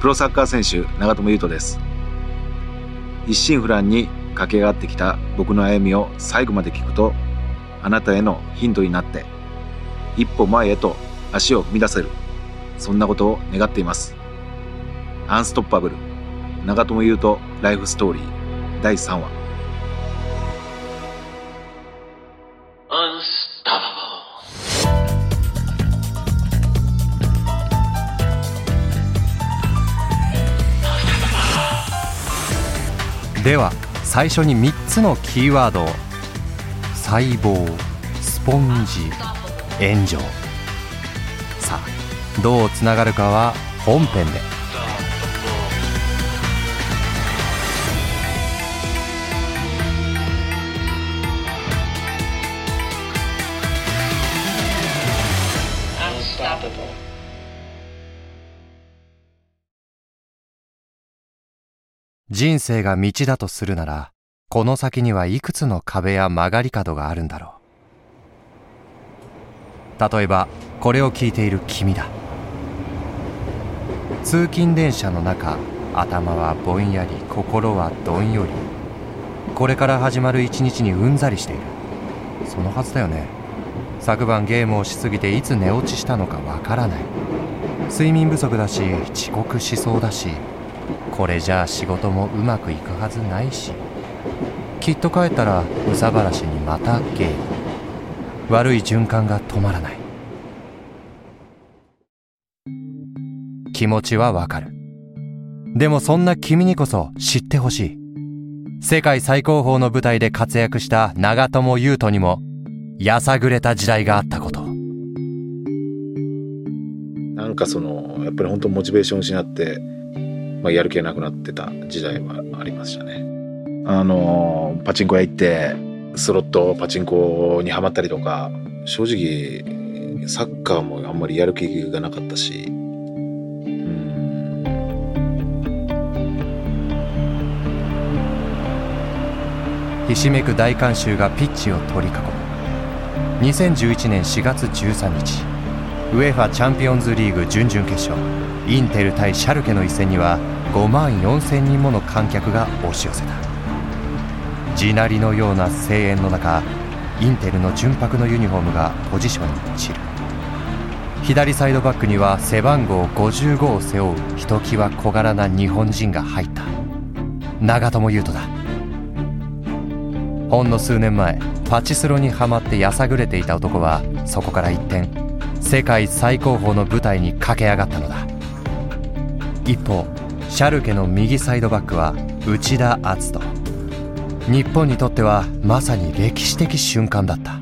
プロサッカー選手長友佑都です。一心不乱に駆け上がってきた僕の歩みを最後まで聞くとあなたへのヒントになって一歩前へと足を踏み出せるそんなことを願っています。アンストッパブル長友佑都ライフストーリー第3話。では最初に3つのキーワードを細胞スポンジ炎上。さあどうつながるかは本編で。人生が道だとするならこの先にはいくつの壁や曲がり角があるんだろう。例えばこれを聞いている君だ。通勤電車の中頭はぼんやり心はどんより。これから始まる一日にうんざりしている。そのはずだよね。昨晩ゲームをしすぎていつ寝落ちしたのかわからない。睡眠不足だし遅刻しそうだし。これじゃあ仕事もうまくいくはずないし。きっと帰ったら憂さ晴らしにまたゲーム悪い循環が止まらない。気持ちはわかる。でもそんな君にこそ知ってほしい。世界最高峰の舞台で活躍した長友佑都にもやさぐれた時代があったこと。なんかそのやっぱり本当モチベーション失って、まあ、やる気なくなってた時代はありましたね。あのパチンコ屋行ってスロットパチンコにはまったりとか正直サッカーもあんまりやる気がなかったしひしめく大観衆がピッチを取り囲む。2011年4月13日ウェファチャンピオンズリーグ準々決勝。インテル対シャルケの一戦には5万4千人もの観客が押し寄せた。地鳴りのような声援の中インテルの純白のユニフォームがポジションに散る。左サイドバックには背番号55を背負うひときわ小柄な日本人が入った。長友佑都だ。ほんの数年前パチスロにはまってやさぐれていた男はそこから一転世界最高峰の舞台に駆け上がったのだ。一方シャルケの右サイドバックは内田篤人。日本にとってはまさに歴史的瞬間だった。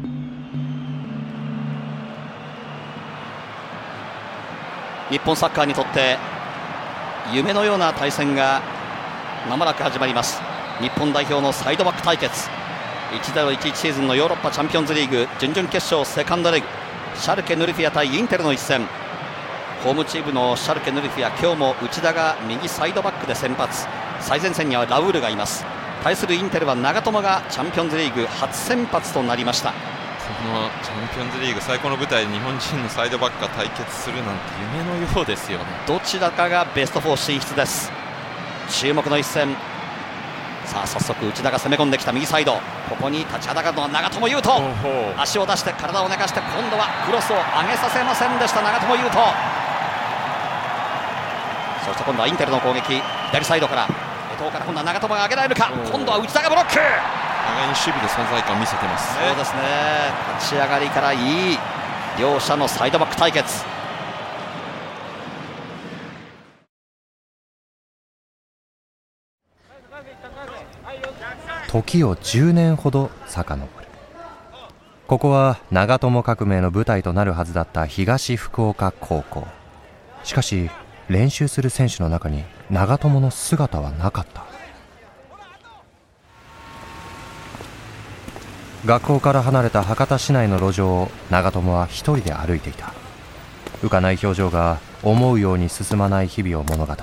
日本サッカーにとって夢のような対戦がまもなく始まります。日本代表のサイドバック対決。1-0-11シーズンのヨーロッパチャンピオンズリーグ。準々決勝セカンドレグ。シャルケ・ヌルフィア対インテルの一戦。ホームチームのシャルケ・ヌルフィア今日も内田が右サイドバックで先発。最前線にはラウールがいます。対するインテルは長友がチャンピオンズリーグ初先発となりました。このチャンピオンズリーグ最高の舞台で日本人のサイドバックが対決するなんて夢のようですよね。どちらかがベスト4進出です。注目の一戦さあ早速内田が攻め込んできた右サイド。ここに立ちはだかるのは長友佑都。足を出して体を寝かして今度はクロスを上げさせませんでした長友佑都。そして今度はインテルの攻撃。左サイドから。江藤から今度は長友が上げられるか。今度は内田がブロック。互いに守備で存在感を見せてますね。そうですね。立ち上がりからいい両者のサイドバック対決時を10年ほど遡る。ここは長友革命の舞台となるはずだった東福岡高校。しかし練習する選手の中に長友の姿はなかった。学校から離れた博多市内の路上を長友は一人で歩いていた。浮かない表情が思うように進まない日々を物語る。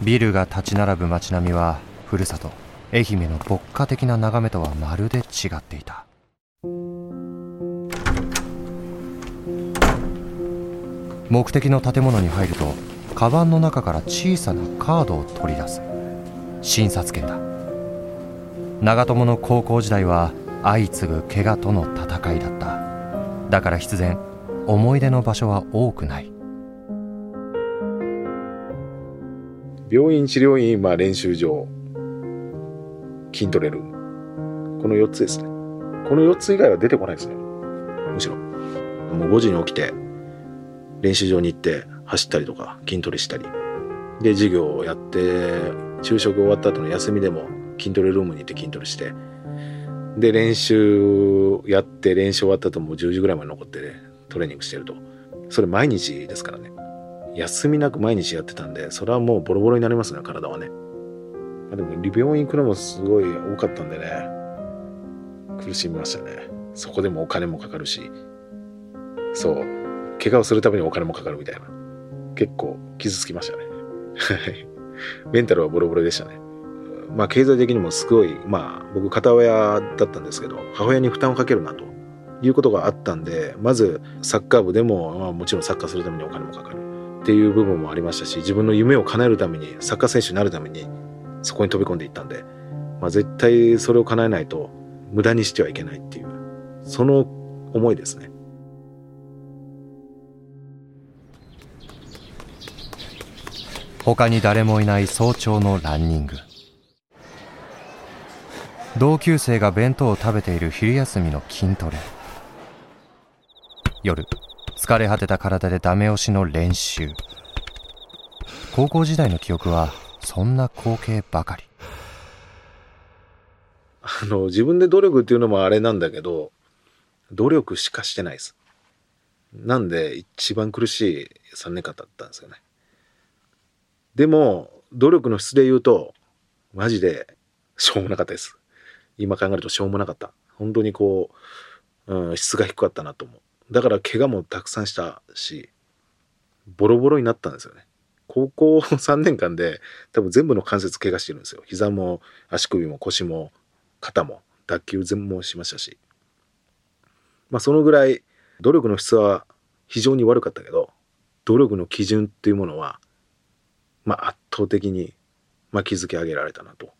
ビルが立ち並ぶ街並みはふるさと。愛媛の牧歌的な眺めとはまるで違っていた。目的の建物に入るとカバンの中から小さなカードを取り出す。診察券だ。長友の高校時代は相次ぐ怪我との戦いだった。だから必然思い出の場所は多くない。病院治療院、まあ、練習場。筋トレルこの4つですね。この4つ以外は出てこないですね。むしろ。もう5時に起きて練習場に行って走ったりとか筋トレしたり。で授業をやって昼食終わった後の休みでも筋トレルームに行って筋トレして。で練習やって練習終わった後もう10時ぐらいまで残って、ね、トレーニングしてると。それ毎日ですからね。休みなく毎日やってたんでそれはもうボロボロになりますね体はね。あでも病院行くのもすごい多かったんでね。苦しみましたね。そこでもお金もかかるし。そう。怪我をするためにお金もかかるみたいな。結構傷つきましたね。メンタルはボロボロでしたね。まあ経済的にもすごいまあ僕片親だったんですけど母親に負担をかけるなと。いうことがあったんでまずサッカー部でも、まあ、もちろんサッカーするためにお金もかかる。っていう部分もありましたし自分の夢を叶えるためにサッカー選手になるためにそこに飛び込んでいったんで、まあ、絶対それを叶えないと無駄にしてはいけないっていうその思いですね。他に誰もいない早朝のランニング。同級生が弁当を食べている昼休みの筋トレ。夜疲れ果てた体でダメ押しの練習。高校時代の記憶はそんな光景ばかり。あの自分で努力っていうのもあれなんだけど努力しかしてないです。なんで一番苦しい3年間だったんですよね。でも努力の質で言うとマジでしょうもなかったです。今考えるとしょうもなかった。本当にこう、うん、質が低かったなと思う。だから怪我もたくさんしたしボロボロになったんですよね。高校3年間で多分全部の関節怪我してるんですよ。膝も足首も腰も肩も脱臼全もしましたし。まあそのぐらい努力の質は非常に悪かったけど努力の基準っていうものはまあ圧倒的に、まあ、築き上げられたなと、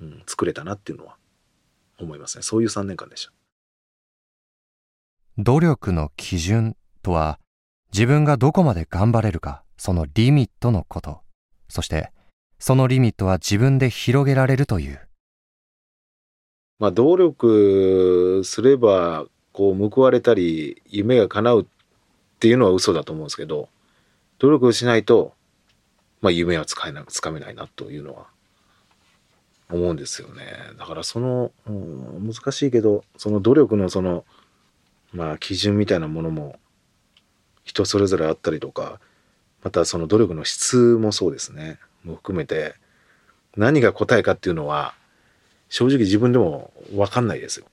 うん、作れたなっていうのは思いますね。そういう3年間でした。努力の基準とは自分がどこまで頑張れるか。そのリミットのこと。そしてそのリミットは自分で広げられるという。まあ努力すればこう報われたり夢が叶うっていうのは嘘だと思うんですけど努力しないと、まあ、夢はつかえなつかめないなというのは思うんですよね。だからその、うん、難しいけどその努力のそのまあ基準みたいなものも人それぞれあったりとかまたその努力の質もそうですねも含めて何が答えかっていうのは正直自分でも分かんないですよ。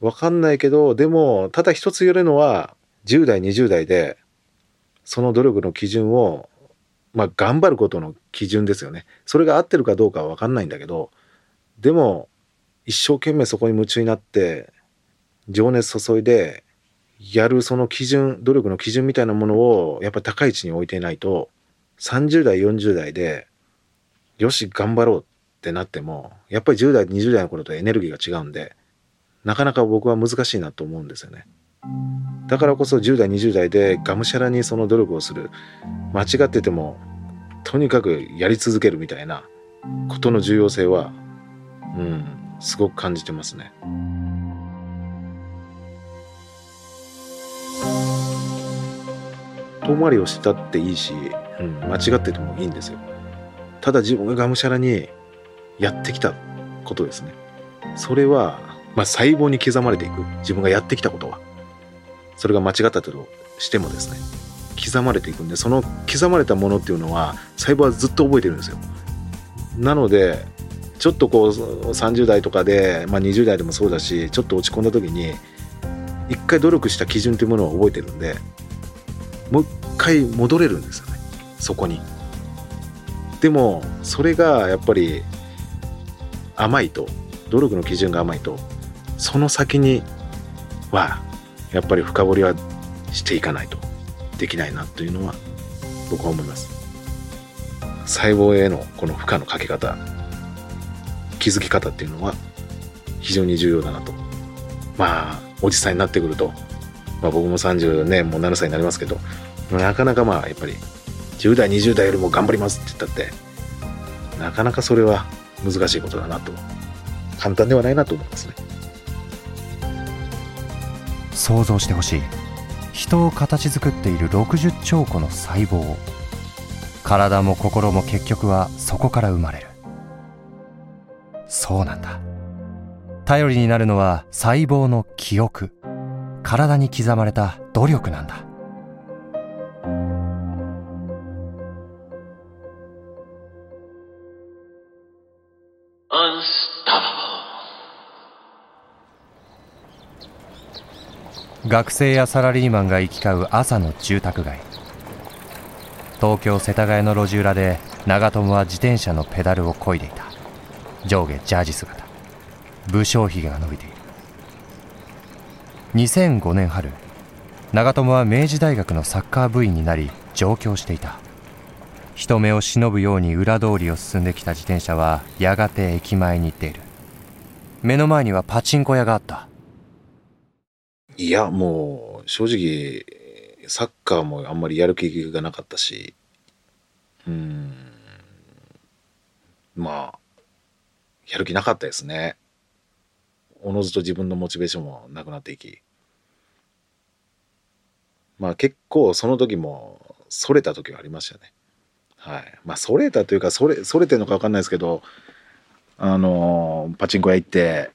分かんないけどでもただ一つ言えるのは10代20代でその努力の基準をまあ頑張ることの基準ですよね。それが合ってるかどうかは分かんないんだけどでも一生懸命そこに夢中になって情熱注いでやるその基準努力の基準みたいなものをやっぱ高い位置に置いていないと30代40代でよし頑張ろうってなってもやっぱり10代20代の頃とエネルギーが違うんでなかなか僕は難しいなと思うんですよね。だからこそ10代20代でがむしゃらにその努力をする間違っててもとにかくやり続けるみたいなことの重要性はうんすごく感じてますね。遠回りをしたっていいし、うん、間違っててもいいんですよ。ただ自分ががむしゃらにやってきたことですね。それは、まあ、細胞に刻まれていく。自分がやってきたことは。それが間違ったとしてもですね。刻まれていくんで、その刻まれたものっていうのは、細胞はずっと覚えてるんですよ。なので、ちょっとこう、30代とかで、まあ、20代でもそうだし、ちょっと落ち込んだ時に、一回努力した基準というものを覚えてるんで、もう一回戻れるんですよね。そこに。でも、それがやっぱり甘いと、努力の基準が甘いと、その先には、やっぱり深掘りはしていかないとできないなというのは僕は思います。細胞へのこの負荷のかけ方気づき方っていうのは非常に重要だなとまあおじさんになってくると、まあ、僕も30年もう7歳になりますけどなかなかまあやっぱり10代20代よりも頑張りますって言ったってなかなかそれは難しいことだなと簡単ではないなと思いますね。想像してほしい。人を形作っている60兆個の細胞。体も心も結局はそこから生まれる。そうなんだ。頼りになるのは細胞の記憶。体に刻まれた努力なんだ。学生やサラリーマンが行き交う朝の住宅街。東京世田谷の路地裏で長友は自転車のペダルを漕いでいた。上下ジャージ姿。武将髭が伸びている2005年春長友は明治大学のサッカー部員になり上京していた。人目を忍ぶように裏通りを進んできた自転車はやがて駅前に行っている。目の前にはパチンコ屋があった。いやもう正直サッカーもあんまりやる気がなかったしうんまあやる気なかったですね。おのずと自分のモチベーションもなくなっていき。まあ結構その時もそれた時はありましたね。はい。まあそれたというかそれそれてるのか分かんないですけどあのパチンコ屋行って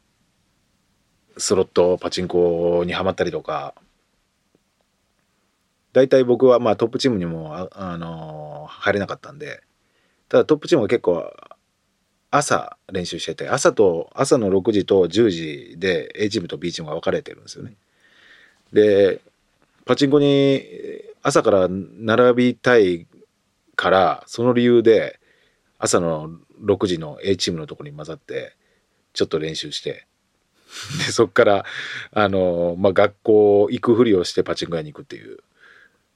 スロットパチンコにはまったりとか大体僕はまあトップチームにもあ、あの入れなかったんでただトップチームは結構朝練習してて朝と朝の6時と10時で A チームと B チームが分かれてるんですよね。でパチンコに朝から並びたいからその理由で朝の6時の A チームのとこに混ざってちょっと練習してでそっからあの、まあ、学校行くふりをしてパチンコ屋に行くっていう、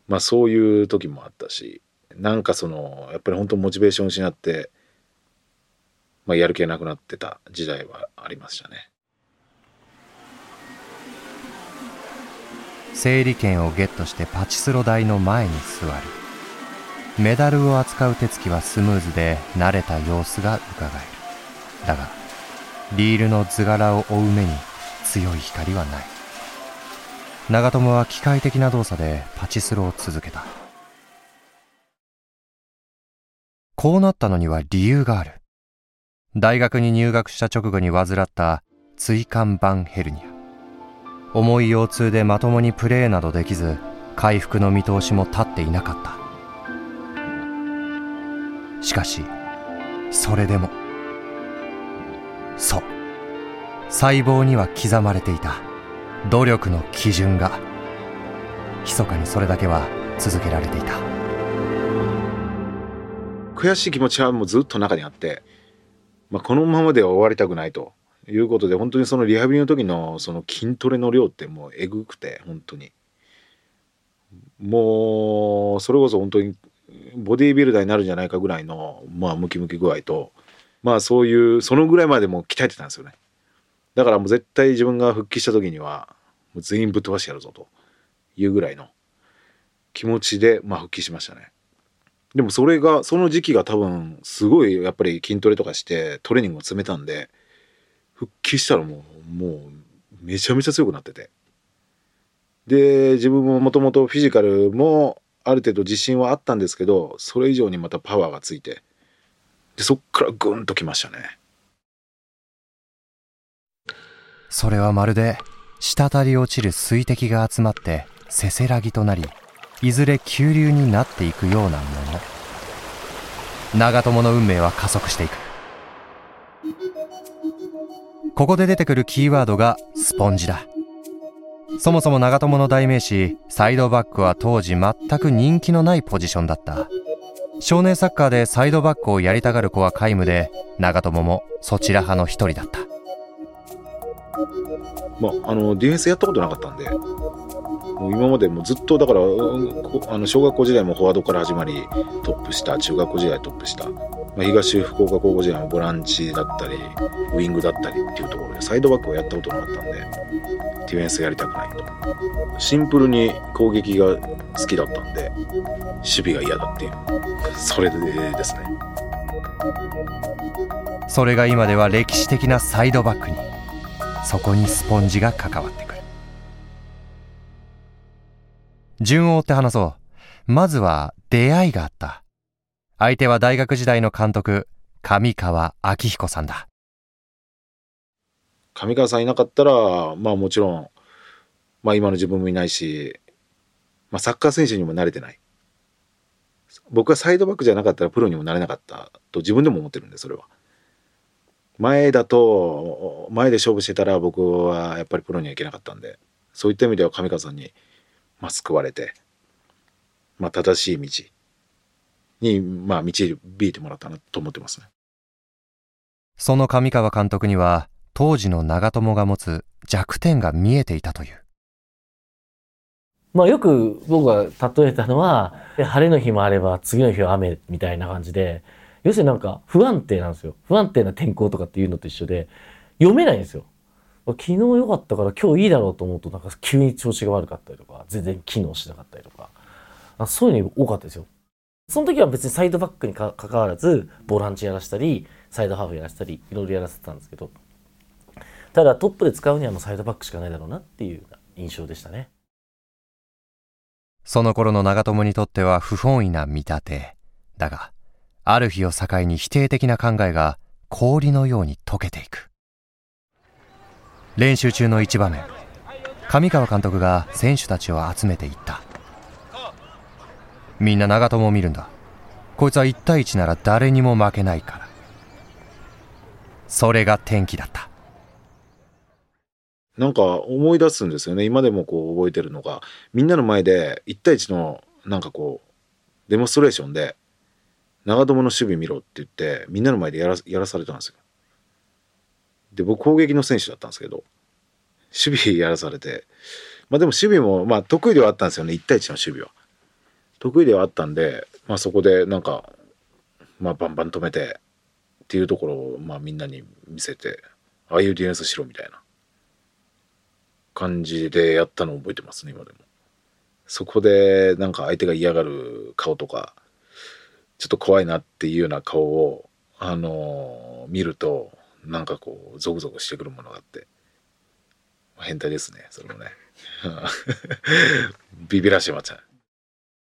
まあ、そういう時もあったしなんかそのやっぱり本当モチベーション失って、まあ、やる気なくなってた時代はありましたね。整理券をゲットしてパチスロ台の前に座るメダルを扱う手つきはスムーズで慣れた様子がうかがえる。だがリールの図柄を追う目に強い光はない。長友は機械的な動作でパチスロを続けた。こうなったのには理由がある。大学に入学した直後に患った椎間板ヘルニア。重い腰痛でまともにプレーなどできず回復の見通しも立っていなかった。しかしそれでもそう細胞には刻まれていた。努力の基準が密かにそれだけは続けられていた。悔しい気持ちはもうずっと中にあって、まあ、このままでは終わりたくないと。いうことで本当にそのリハビリの時のその筋トレの量ってもうえぐくて本当に。もうそれこそ本当にボディービルダーになるんじゃないかぐらいのまあムキムキ具合とまあそういうそのぐらいまでも鍛えてたんですよね。だからもう絶対自分が復帰した時にはもう全員ぶっ飛ばしてやるぞというぐらいの気持ちでまあ復帰しましたね。でもそれがその時期が多分すごいやっぱり筋トレとかしてトレーニングを詰めたんで復帰したらもうもうめちゃめちゃ強くなってて。で自分ももともとフィジカルもある程度自信はあったんですけどそれ以上にまたパワーがついてでそっからグンときましたね。それはまるで滴り落ちる水滴が集まってせせらぎとなりいずれ急流になっていくようなもの。長友の運命は加速していく。ここで出てくるキーワードがスポンジだ。そもそも長友の代名詞サイドバックは当時全く人気のないポジションだった。少年サッカーでサイドバックをやりたがる子は皆無で長友もそちら派の一人だった。まあ、あのディフェンスやったことなかったんで。もう今までもずっとだから、あの小学校時代もフォワードから始まりトップした中学校時代トップした、まあ、東福岡高校時代もボランチだったりウイングだったりっていうところでサイドバックをやったことなかったんでディフェンスやりたくないと。シンプルに攻撃が好きだったんで守備が嫌だっていう。それでですね。それが今では歴史的なサイドバックにそこにスポンジが関わってくる。順を追って話そう。まずは出会いがあった。相手は大学時代の監督上川明彦さんだ。上川さんいなかったらまあもちろん、まあ、今の自分もいないし、まあ、サッカー選手にも慣れてない。僕はサイドバックじゃなかったらプロにもなれなかったと自分でも思ってるんでそれは。前だと前で勝負してたら僕はやっぱりプロにはいけなかったんでそういった意味では上川さんに、まあ、救われて、まあ、正しい道に、まあ、導いてもらったなと思ってますね。その上川監督には当時の長友が持つ弱点が見えていたという。まあよく僕が例えたのは晴れの日もあれば次の日は雨みたいな感じで要するになんか不安定なんですよ。不安定な天候とかっていうのと一緒で、読めないんですよ。昨日良かったから今日いいだろうと思うとなんか急に調子が悪かったりとか、全然機能しなかったりとか、そういうの多かったですよ。その時は別にサイドバックにかかわらず、ボランチやらせたり、サイドハーフやらせたり、いろいろやらせてたんですけど、ただトップで使うにはもうサイドバックしかないだろうなっていう印象でしたね。その頃の長友にとっては不本意な見立て。だが、ある日を境に否定的な考えが氷のように溶けていく練習中の一場面。上川監督が選手たちを集めていった。みんな長友を見るんだ。こいつは1対1なら誰にも負けないから。それが転機だった。なんか思い出すんですよね。今でもこう覚えてるのがみんなの前で1対1のなんかこうデモンストレーションで長友の守備見ろって言ってみんなの前でやらやらされたんですよ。で僕攻撃の選手だったんですけど守備やらされてまあでも守備もまあ得意ではあったんですよね1対1の守備は。得意ではあったんで、まあ、そこでなんか、まあ、バンバン止めてっていうところをまあみんなに見せてああいうディフェンスしろみたいな感じでやったのを覚えてますね今でも。そこでなんか相手が嫌がる顔とかちょっと怖いなっていうような顔を、あのー、見ると、なんかこう、ゾクゾクしてくるものがあって、変態ですね、それもね。ビビらしてました。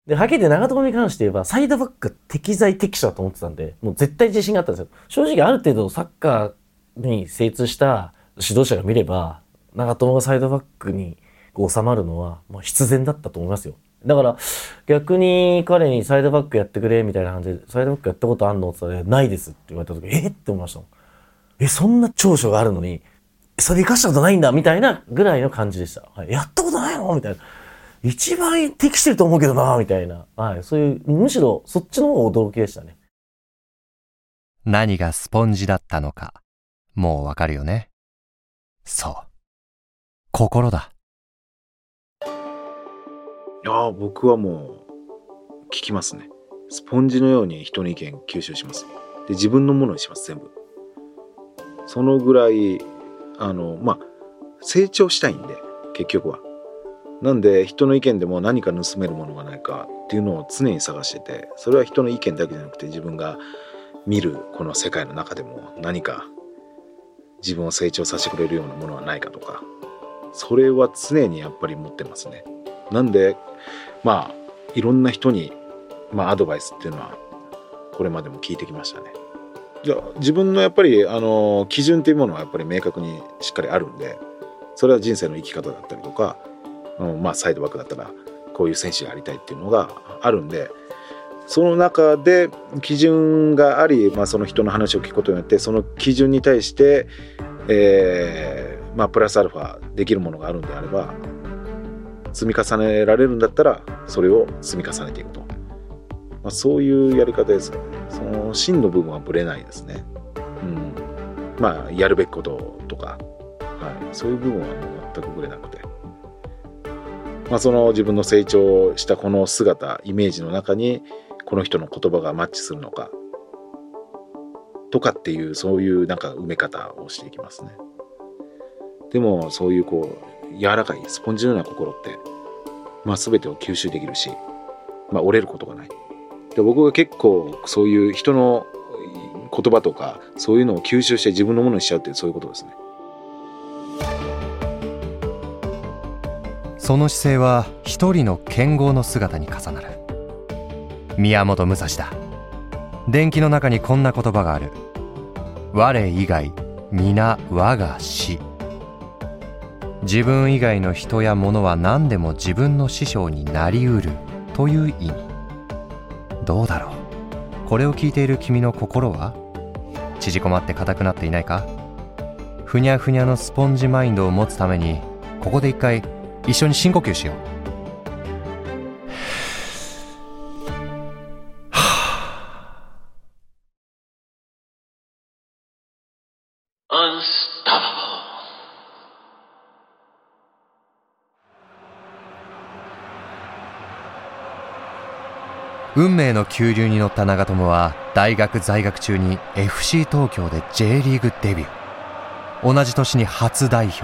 で、はっきり言って長友に関して言えば、サイドバック適材適所だと思ってたんで、もう絶対自信があったんですよ。正直ある程度サッカーに精通した指導者が見れば、長友がサイドバックに収まるのは、もう必然だったと思いますよ。だから逆に彼にサイドバックやってくれみたいな感じで、サイドバックやったことあんの？って言ったら、ないですって言われた時、え？って思いましたえ、そんな長所があるのに、それ生かしたことないんだみたいなぐらいの感じでした。はい、やったことないの？みたいな。一番適してると思うけどなみたいな。はい。そういう、むしろそっちの方が驚きでしたね。何がスポンジだったのか、もうわかるよね？そう。心だ。や僕はもう聞きますねスポンジのように人の意見吸収しますで自分のものにします全部そのぐらいあのまあ成長したいんで結局はなんで人の意見でも何か盗めるものがないかっていうのを常に探しててそれは人の意見だけじゃなくて自分が見るこの世界の中でも何か自分を成長させてくれるようなものはないかとかそれは常にやっぱり持ってますねなんでまあいろんな人に、まあ、アドバイスっていうのはこれまでも聞いてきましたね。じゃ自分のやっぱりあの基準っていうものはやっぱり明確にしっかりあるんでそれは人生の生き方だったりとか、うん、まあサイドバックだったらこういう選手でありたいっていうのがあるんでその中で基準があり、まあ、その人の話を聞くことによってその基準に対して、えーまあ、プラスアルファできるものがあるんであれば積み重ねられるんだったらそれを積み重ねていくと、まあ、そういうやり方です。ねその真の部分はぶれないですね。うん。まあやるべきこととか。はい、そういう部分はもう全くぶれなくて、まあ、その自分の成長したこの姿イメージの中にこの人の言葉がマッチするのか。とかっていうそういうなんか埋め方をしていきますね。でもそういうこう柔らかいスポンジのような心って、まあ、全てを吸収できるし、まあ、折れることがない。で僕が結構そういう人の言葉とかそういうのを吸収して自分のものにしちゃうってそういうことですね。その姿勢は一人の剣豪の姿に重なる。宮本武蔵だ。伝記の中にこんな言葉がある。我以外皆我が師自分以外の人や物は何でも自分の師匠になりうるという意味。どうだろう？これを聞いている君の心は？縮こまって硬くなっていないか？ふにゃふにゃのスポンジマインドを持つためにここで一回一緒に深呼吸しよう。運命の急流に乗った長友は大学在学中に FC 東京で J リーグデビュー。同じ年に初代表。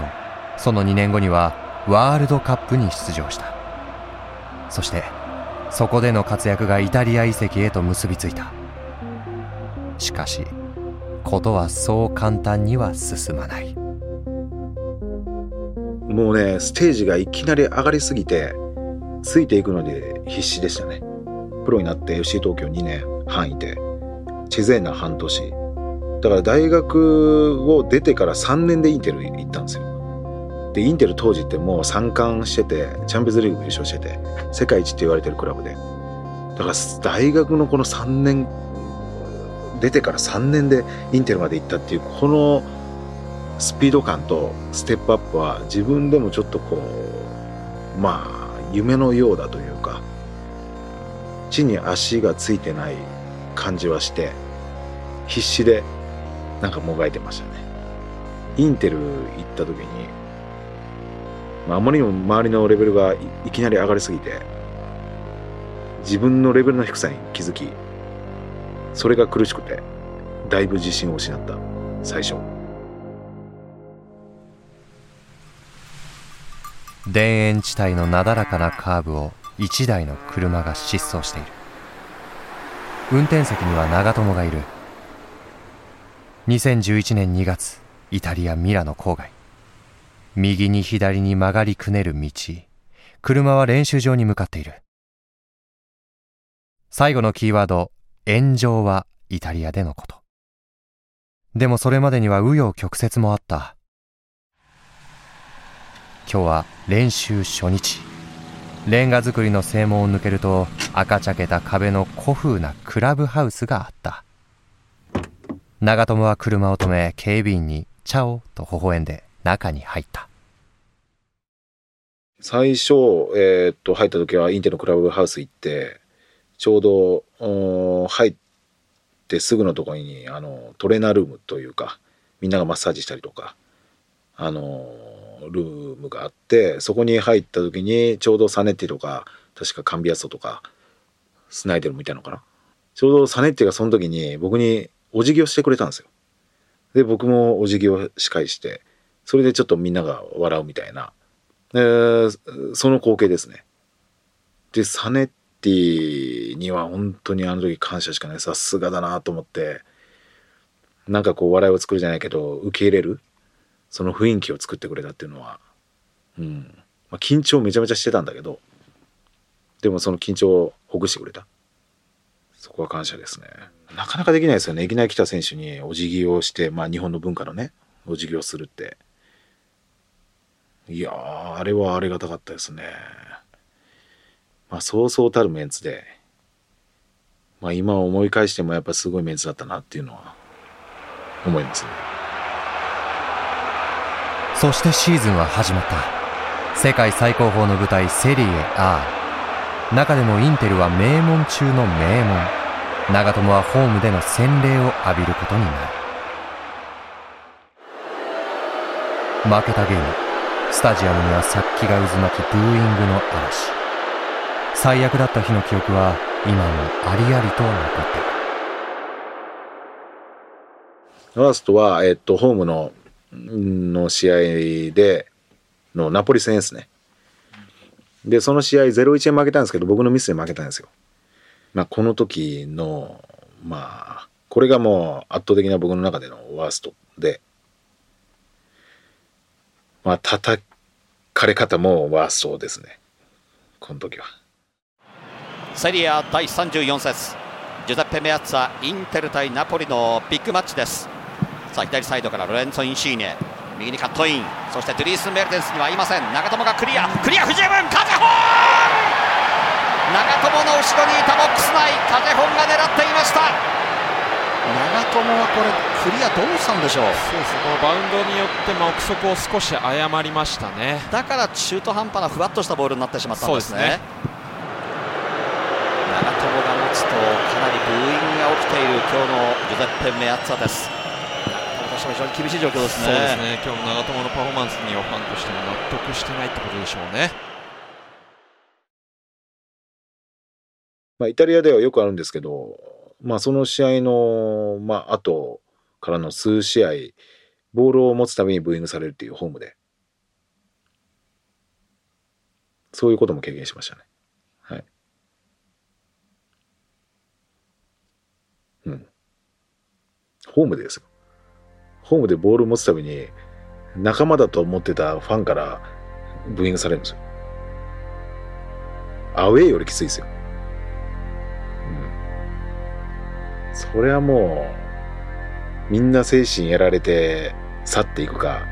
その2年後にはワールドカップに出場した。そしてそこでの活躍がイタリア移籍へと結びついた。しかしことはそう簡単には進まない。もうねステージがいきなり上がりすぎてついていくので必死でしたね。プロになって FC 東京2年半いてチェゼーナ半年。だから大学を出てから3年でインテルに行ったんですよ。でインテル当時ってもう3冠しててチャンピオンズリーグ優勝してて世界一って言われてるクラブで。だから大学のこの3年出てから3年でインテルまで行ったっていうこのスピード感とステップアップは自分でもちょっとこうまあ夢のようだというか地に足がついてない感じはして必死でなんかもがいてましたね。インテル行った時に、あ、まりにも周りのレベルがいきなり上がりすぎて自分のレベルの低さに気づきそれが苦しくてだいぶ自信を失った。最初。田園地帯のなだらかなカーブを一台の車が疾走している。運転席には長友がいる。2011年2月イタリア・ミラノ郊外。右に左に曲がりくねる道。車は練習場に向かっている。最後のキーワード炎上はイタリアでのこと。でもそれまでには紆余曲折もあった。今日は練習初日。レンガ造りの正門を抜けると赤茶けた壁の古風なクラブハウスがあった。長友は車を止め警備員に「チャオ」と微笑んで中に入った。最初、えー、っと入った時はインテのクラブハウス行ってちょうど入ってすぐのところにあのトレーナールームというかみんながマッサージしたりとかあのルームがあってそこに入った時にちょうどサネッティとか確かカンビアソとかスナイデルみたいのかな。ちょうどサネッティがその時に僕にお辞儀をしてくれたんですよ。で僕もお辞儀を仕返してそれでちょっとみんなが笑うみたいな、えー、その光景ですね。でサネッティには本当にあの時感謝しかない。さすがだなと思ってなんかこう笑いを作るじゃないけど受け入れるその雰囲気を作ってくれたっていうのは、うん。まあ、緊張めちゃめちゃしてたんだけどでもその緊張をほぐしてくれた。そこは感謝ですね。なかなかできないですよね。いきなり来た選手にお辞儀をして、まあ、日本の文化のねお辞儀をするって。いやあれはありがたかったですね。まあそうそうたるメンツでまあ今思い返してもやっぱすごいメンツだったなっていうのは思いますね。そしてシーズンは始まった。世界最高峰の舞台セリエ A 中でもインテルは名門中の名門。長友はホームでの洗礼を浴びることになる。負けたゲーム。スタジアムには殺気が渦巻きブーイングの嵐。最悪だった日の記憶は今もありありと残っている。ワーストは、えっと、ホームのの試合でのナポリ戦ですね。でその試合0-1で負けたんですけど僕のミスで負けたんですよ。まあこの時のまあこれがもう圧倒的な僕の中でのワーストで。まあ叩かれ方もワーストですね。この時は。セリア第34節。ジュゼッペ・メアッツァインテル対ナポリのビッグマッチです。さあ左サイドからロレンツォ・インシーニェ。右にカットイン。そしてドリース・メルテンスにはいません。長友がクリア。クリア不十分風本!長友の後ろにいたボックス内。風本が狙っていました。長友はこれクリアどうしたんでしょう？そうですこのバウンドによってまあ憶測を少し誤りましたね。だから中途半端なふわっとしたボールになってしまったんですね。長友が持つとかなりブーイングが起きている今日のジュゼッペ・メアッツァですしても非常に厳しい状況ですねそうですね今日の長友のパフォーマンスにはファンとしても納得してないってことでしょうねまあ、イタリアではよくあるんですけど、まあ、その試合の、まあ後からの数試合、ボールを持つためにブーイングされるっていうホームで、そういうことも経験しましたね。はい。うん。ホームでですよ。ホームでボールを持つために、仲間だと思ってたファンからブーイングされるんですよ。アウェーよりきついですよ。うんそれはもう、みんな精神やられて去っていくか、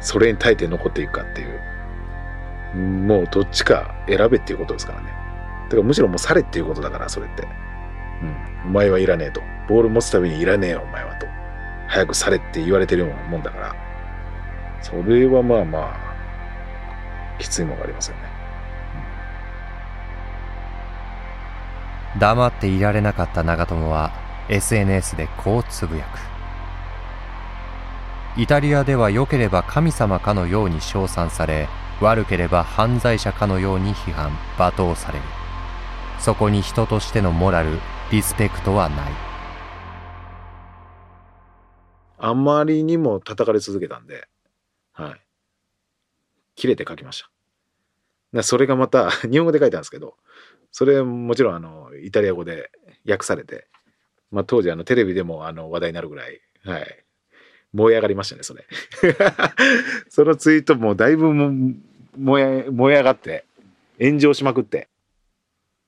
それに耐えて残っていくかっていう、もうどっちか選べっていうことですからね。だからむしろもう去れっていうことだから、それって。うん。お前はいらねえと。ボール持つためにいらねえよ、お前はと。早く去れって言われてるようなもんだから、それはまあまあ、きついものがありますよね。黙っていられなかった長友は SNS でこうつぶやく。イタリアでは良ければ神様かのように称賛され悪ければ犯罪者かのように批判罵倒される。そこに人としてのモラルリスペクトはない。あまりにも叩かれ続けたんではい。切れて書きました。それがまた 日本語で書いたんですけどそれもちろんあのイタリア語で訳されて、まあ、当時あのテレビでもあの話題になるぐらい、はい、燃え上がりましたねそれ。そのツイートもだいぶも燃え燃え上がって炎上しまくって。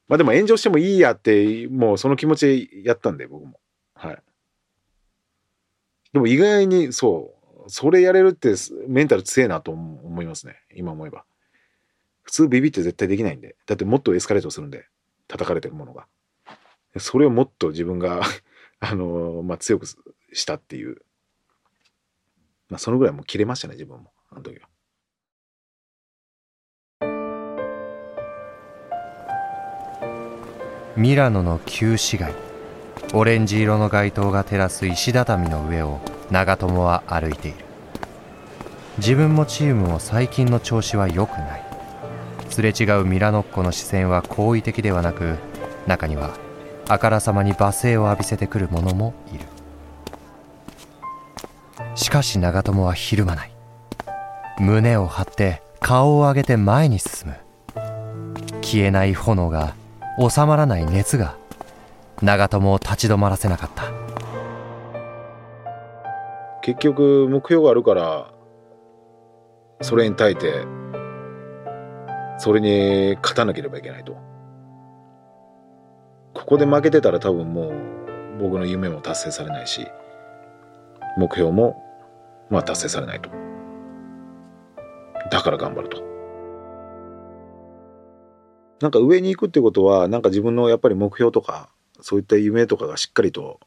まあでも炎上してもいいやってもうその気持ちやったんで僕も。はい。でも意外にそうそれやれるってメンタル強えなと思いますね今思えば普通ビビって絶対できないんで。だってもっとエスカレートするんで、叩かれてるものが。それをもっと自分が あのー、まあ、強くしたっていう。まあ、そのぐらいもう切れましたね、自分も。あの時は。ミラノの旧市街オレンジ色の街灯が照らす石畳の上を長友は歩いている。自分もチームも最近の調子は良くない。すれ違うミラノっ子の視線は好意的ではなく中にはあからさまに罵声を浴びせてくる者もいる。しかし長友はひるまない。胸を張って顔を上げて前に進む。消えない炎が収まらない熱が長友を立ち止まらせなかった結局目標があるからそれに耐えてそれに勝たなければいけないと。ここで負けてたら多分もう僕の夢も達成されないし、目標もまあ達成されないと。だから頑張ると。なんか上に行くってことは、なんか自分のやっぱり目標とか、そういった夢とかがしっかりと、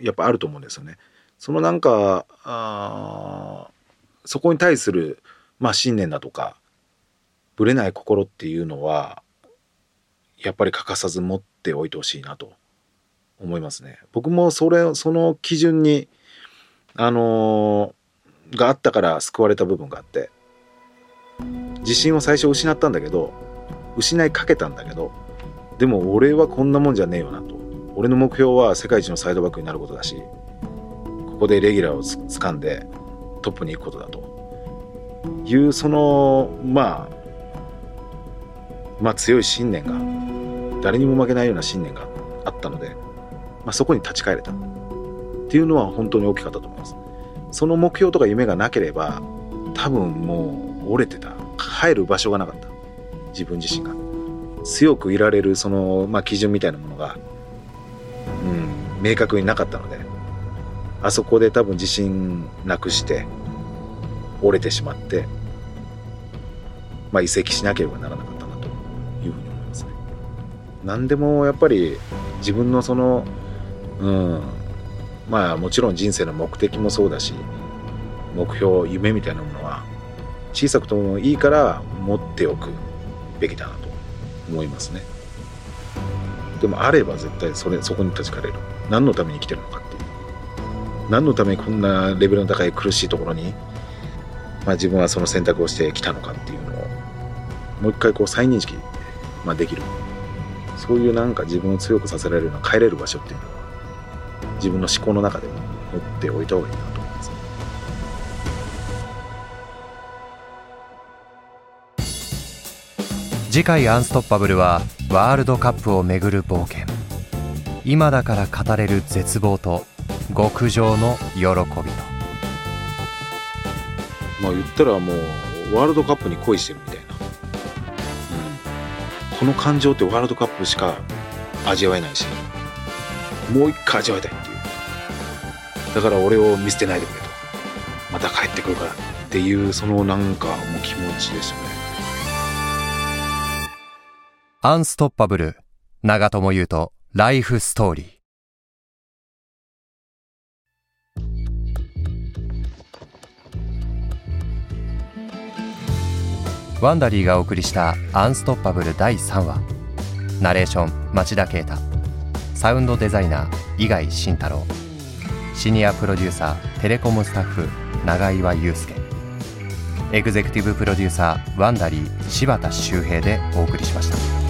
やっぱあると思うんですよね。そのなんか、あそこに対する、まあ信念だとか、ぶれない心っていうのはやっぱり欠かさず持っておいてほしいなと思いますね。僕もそれその基準にあのがあったから救われた部分があって自信を最初失ったんだけど失いかけたんだけどでも俺はこんなもんじゃねえよなと。俺の目標は世界一のサイドバックになることだしここでレギュラーをつ掴んでトップに行くことだと。いうそのまあまあ強い信念が誰にも負けないような信念があったので、まあ、そこに立ち返れた。っていうのは本当に大きかったと思います。その目標とか夢がなければ多分もう折れてた。帰る場所がなかった。自分自身が。強くいられるその、まあ、基準みたいなものが、うん、明確になかったのであそこで多分自信なくして折れてしまって、まあ、移籍しなければならなかったなというふうに思いますね。何でもやっぱり自分のその、うん、まあもちろん人生の目的もそうだし目標夢みたいなものは小さくともいいから持っておくべきだなと思いますね。でもあれば絶対それそこに立ち返れる。何のために生きてるのかっていう。何のためにこんなレベルの高い苦しいところに、まあ、自分はその選択をしてきたのかっていうのをもう一回こう再認識、まあ、できる。そういうなんか自分を強くさせられるような帰れる場所っていうのは自分の思考の中でも持っておいた方がいいな。次回「アンストッパブル」はワールドカップをめぐる冒険。今だから語れる絶望と極上の喜びと。まあ言ったらもうワールドカップに恋してるみたいな、うん、この感情ってワールドカップしか味わえないしもう一回味わいたいっていう。だから俺を見捨てないでくれと。また帰ってくるからっていうそのなんかもう気持ちでしたね。アンストッパブル。長友佑都。ライフストーリー。ワンダリーがお送りした「アンストッパブル」第3話。ナレーション町田啓太。サウンドデザイナー伊貝慎太郎。シニアプロデューサーテレコムスタッフ永岩祐介。エグゼクティブプロデューサーワンダリー柴田修平でお送りしました。